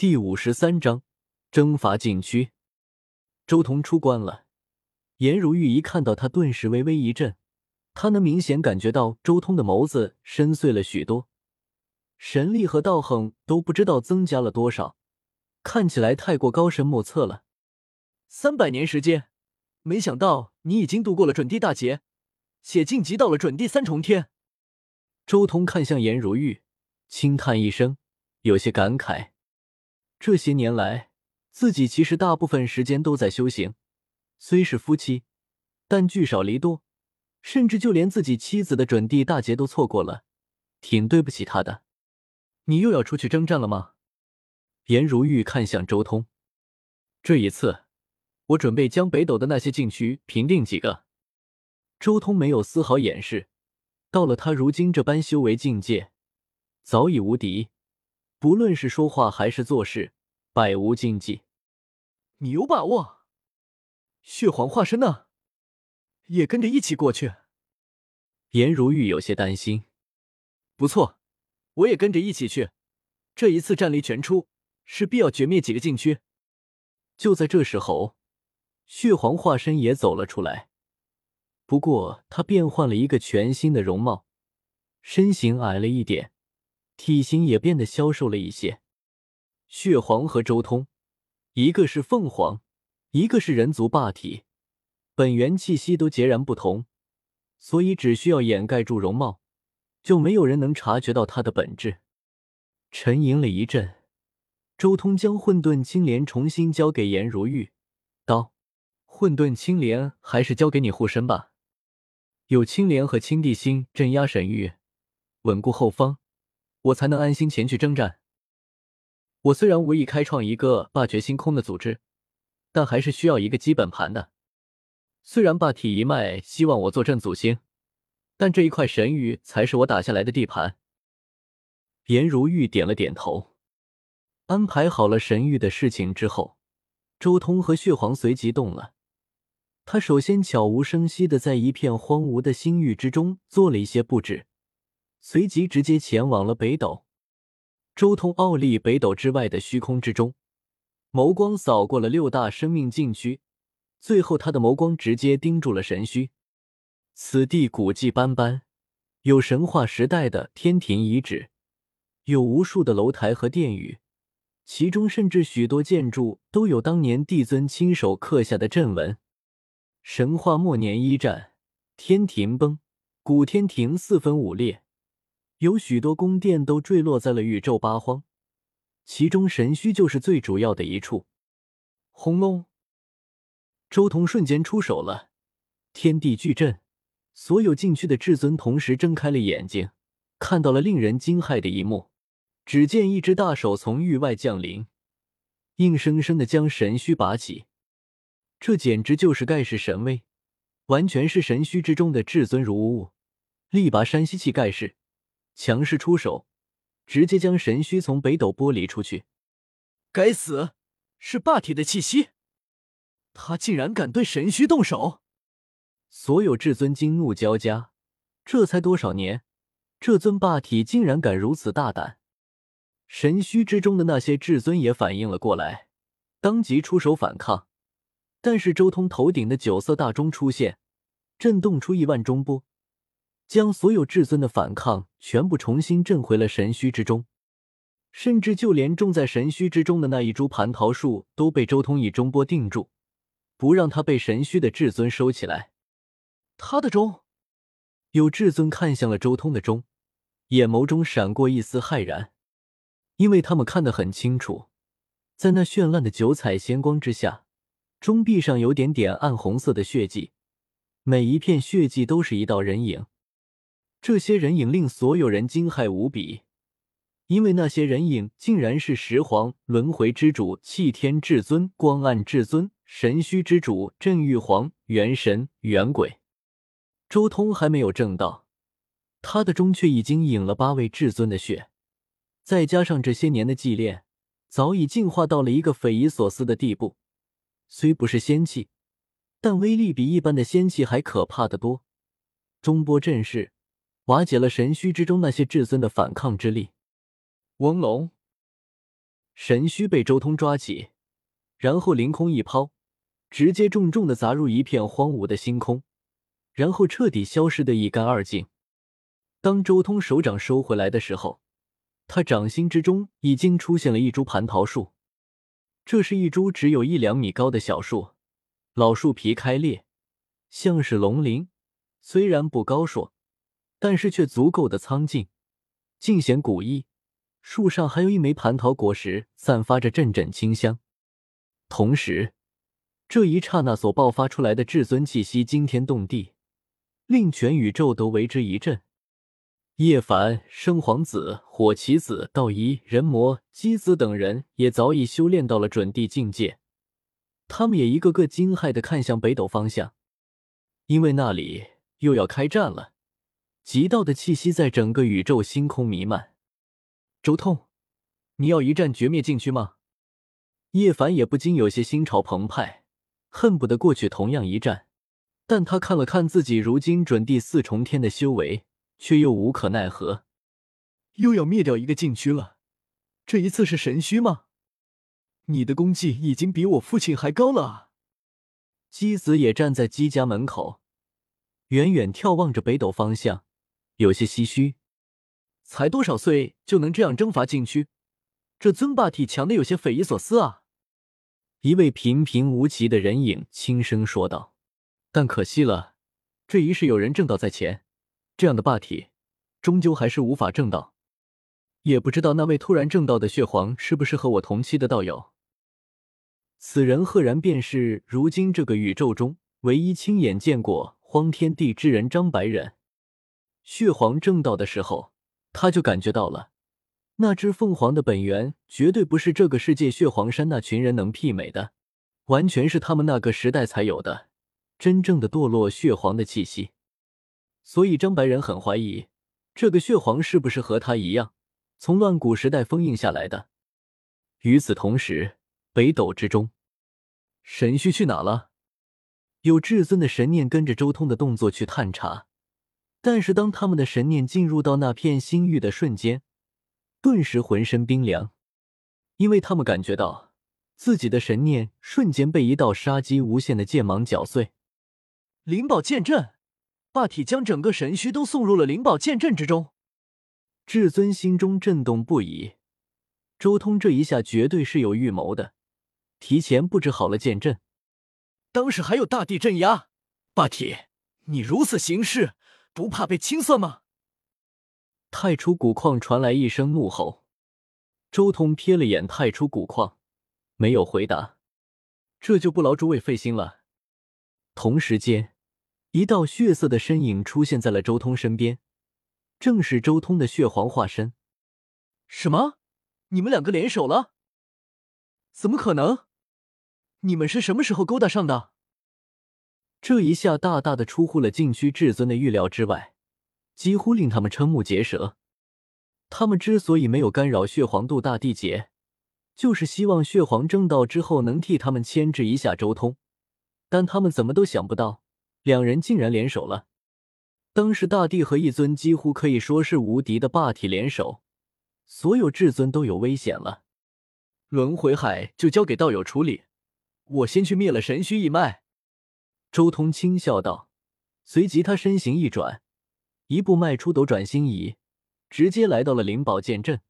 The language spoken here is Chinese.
第五十三章征伐禁区。周彤出关了，颜如玉一看到他，顿时微微一震。他能明显感觉到周通的眸子深邃了许多，神力和道行都不知道增加了多少，看起来太过高深莫测了。三百年时间，没想到你已经度过了准地大劫，且晋级到了准地三重天。周通看向颜如玉，轻叹一声，有些感慨。这些年来，自己其实大部分时间都在修行。虽是夫妻，但聚少离多，甚至就连自己妻子的准地大劫都错过了，挺对不起他的。你又要出去征战了吗？颜如玉看向周通，这一次，我准备将北斗的那些禁区平定几个。周通没有丝毫掩饰，到了他如今这般修为境界，早已无敌。不论是说话还是做事，百无禁忌。你有把握？血皇化身呢？也跟着一起过去？颜如玉有些担心。不错，我也跟着一起去。这一次战力全出，势必要绝灭几个禁区。就在这时候，血皇化身也走了出来。不过他变换了一个全新的容貌，身形矮了一点。体型也变得消瘦了一些。血皇和周通，一个是凤凰，一个是人族霸体，本源气息都截然不同，所以只需要掩盖住容貌，就没有人能察觉到他的本质。沉吟了一阵，周通将混沌青莲重新交给颜如玉，道：“混沌青莲还是交给你护身吧，有青莲和青帝星镇压神域，稳固后方。”我才能安心前去征战。我虽然无意开创一个霸绝星空的组织，但还是需要一个基本盘的。虽然霸体一脉希望我坐镇祖星，但这一块神域才是我打下来的地盘。颜如玉点了点头。安排好了神域的事情之后，周通和血皇随即动了。他首先悄无声息的在一片荒芜的星域之中做了一些布置。随即直接前往了北斗。周通傲立北斗之外的虚空之中，眸光扫过了六大生命禁区，最后他的眸光直接盯住了神虚。此地古迹斑斑，有神话时代的天庭遗址，有无数的楼台和殿宇，其中甚至许多建筑都有当年帝尊亲手刻下的阵纹。神话末年一战，天庭崩，古天庭四分五裂。有许多宫殿都坠落在了宇宙八荒，其中神虚就是最主要的一处。轰隆！周通瞬间出手了，天地巨震，所有禁区的至尊同时睁开了眼睛，看到了令人惊骇的一幕。只见一只大手从域外降临，硬生生的将神虚拔起。这简直就是盖世神威，完全是神虚之中的至尊如物，力拔山兮气盖世。强势出手，直接将神虚从北斗剥离出去。该死，是霸体的气息！他竟然敢对神虚动手！所有至尊惊怒交加。这才多少年，这尊霸体竟然敢如此大胆！神虚之中的那些至尊也反应了过来，当即出手反抗。但是周通头顶的九色大钟出现，震动出亿万钟波。将所有至尊的反抗全部重新震回了神虚之中，甚至就连种在神虚之中的那一株蟠桃树都被周通以中波定住，不让他被神虚的至尊收起来。他的钟，有至尊看向了周通的钟，眼眸中闪过一丝骇然，因为他们看得很清楚，在那绚烂的九彩仙光之下，钟壁上有点点暗红色的血迹，每一片血迹都是一道人影。这些人影令所有人惊骇无比，因为那些人影竟然是十皇、轮回之主、气天至尊、光暗至尊、神虚之主、镇玉皇、元神、元鬼。周通还没有证道，他的钟却已经饮了八位至尊的血，再加上这些年的祭炼，早已进化到了一个匪夷所思的地步。虽不是仙气，但威力比一般的仙气还可怕的多。中波阵势。瓦解了神虚之中那些至尊的反抗之力。翁龙，神虚被周通抓起，然后凌空一抛，直接重重的砸入一片荒芜的星空，然后彻底消失的一干二净。当周通手掌收回来的时候，他掌心之中已经出现了一株蟠桃树。这是一株只有一两米高的小树，老树皮开裂，像是龙鳞，虽然不高硕，但是却足够的苍劲，尽显古意。树上还有一枚蟠桃果实，散发着阵阵清香。同时，这一刹那所爆发出来的至尊气息惊天动地，令全宇宙都为之一震。叶凡、生皇子、火棋子、道一、人魔、姬子等人也早已修炼到了准地境界，他们也一个个惊骇的看向北斗方向，因为那里又要开战了。极道的气息在整个宇宙星空弥漫。周通，你要一战绝灭禁区吗？叶凡也不禁有些心潮澎湃，恨不得过去同样一战。但他看了看自己如今准地四重天的修为。却又无可奈何，又要灭掉一个禁区了。这一次是神虚吗？你的功绩已经比我父亲还高了啊！姬子也站在姬家门口，远远眺望着北斗方向，有些唏嘘。才多少岁就能这样征伐禁区？这尊霸体强的有些匪夷所思啊！一位平平无奇的人影轻声说道：“但可惜了，这一世有人正道在前。”这样的霸体，终究还是无法正道。也不知道那位突然正道的血皇是不是和我同期的道友。此人赫然便是如今这个宇宙中唯一亲眼见过荒天地之人张白忍。血皇正道的时候，他就感觉到了，那只凤凰的本源绝对不是这个世界血皇山那群人能媲美的，完全是他们那个时代才有的真正的堕落血皇的气息。所以张白人很怀疑，这个血皇是不是和他一样，从乱古时代封印下来的。与此同时，北斗之中，神虚去哪了？有至尊的神念跟着周通的动作去探查，但是当他们的神念进入到那片星域的瞬间，顿时浑身冰凉，因为他们感觉到自己的神念瞬间被一道杀机无限的剑芒绞碎。灵宝剑阵。霸体将整个神虚都送入了灵宝剑阵之中，至尊心中震动不已。周通这一下绝对是有预谋的，提前布置好了剑阵。当时还有大地镇压，霸体，你如此行事，不怕被清算吗？太初古矿传来一声怒吼。周通瞥了眼太初古矿，没有回答。这就不劳诸位费心了。同时间。一道血色的身影出现在了周通身边，正是周通的血皇化身。什么？你们两个联手了？怎么可能？你们是什么时候勾搭上的？这一下大大的出乎了禁区至尊的预料之外，几乎令他们瞠目结舌。他们之所以没有干扰血皇渡大帝劫，就是希望血皇争道之后能替他们牵制一下周通，但他们怎么都想不到。两人竟然联手了。当时大帝和一尊几乎可以说是无敌的霸体联手，所有至尊都有危险了。轮回海就交给道友处理，我先去灭了神虚一脉。周通轻笑道，随即他身形一转，一步迈出斗转星移，直接来到了灵宝剑阵。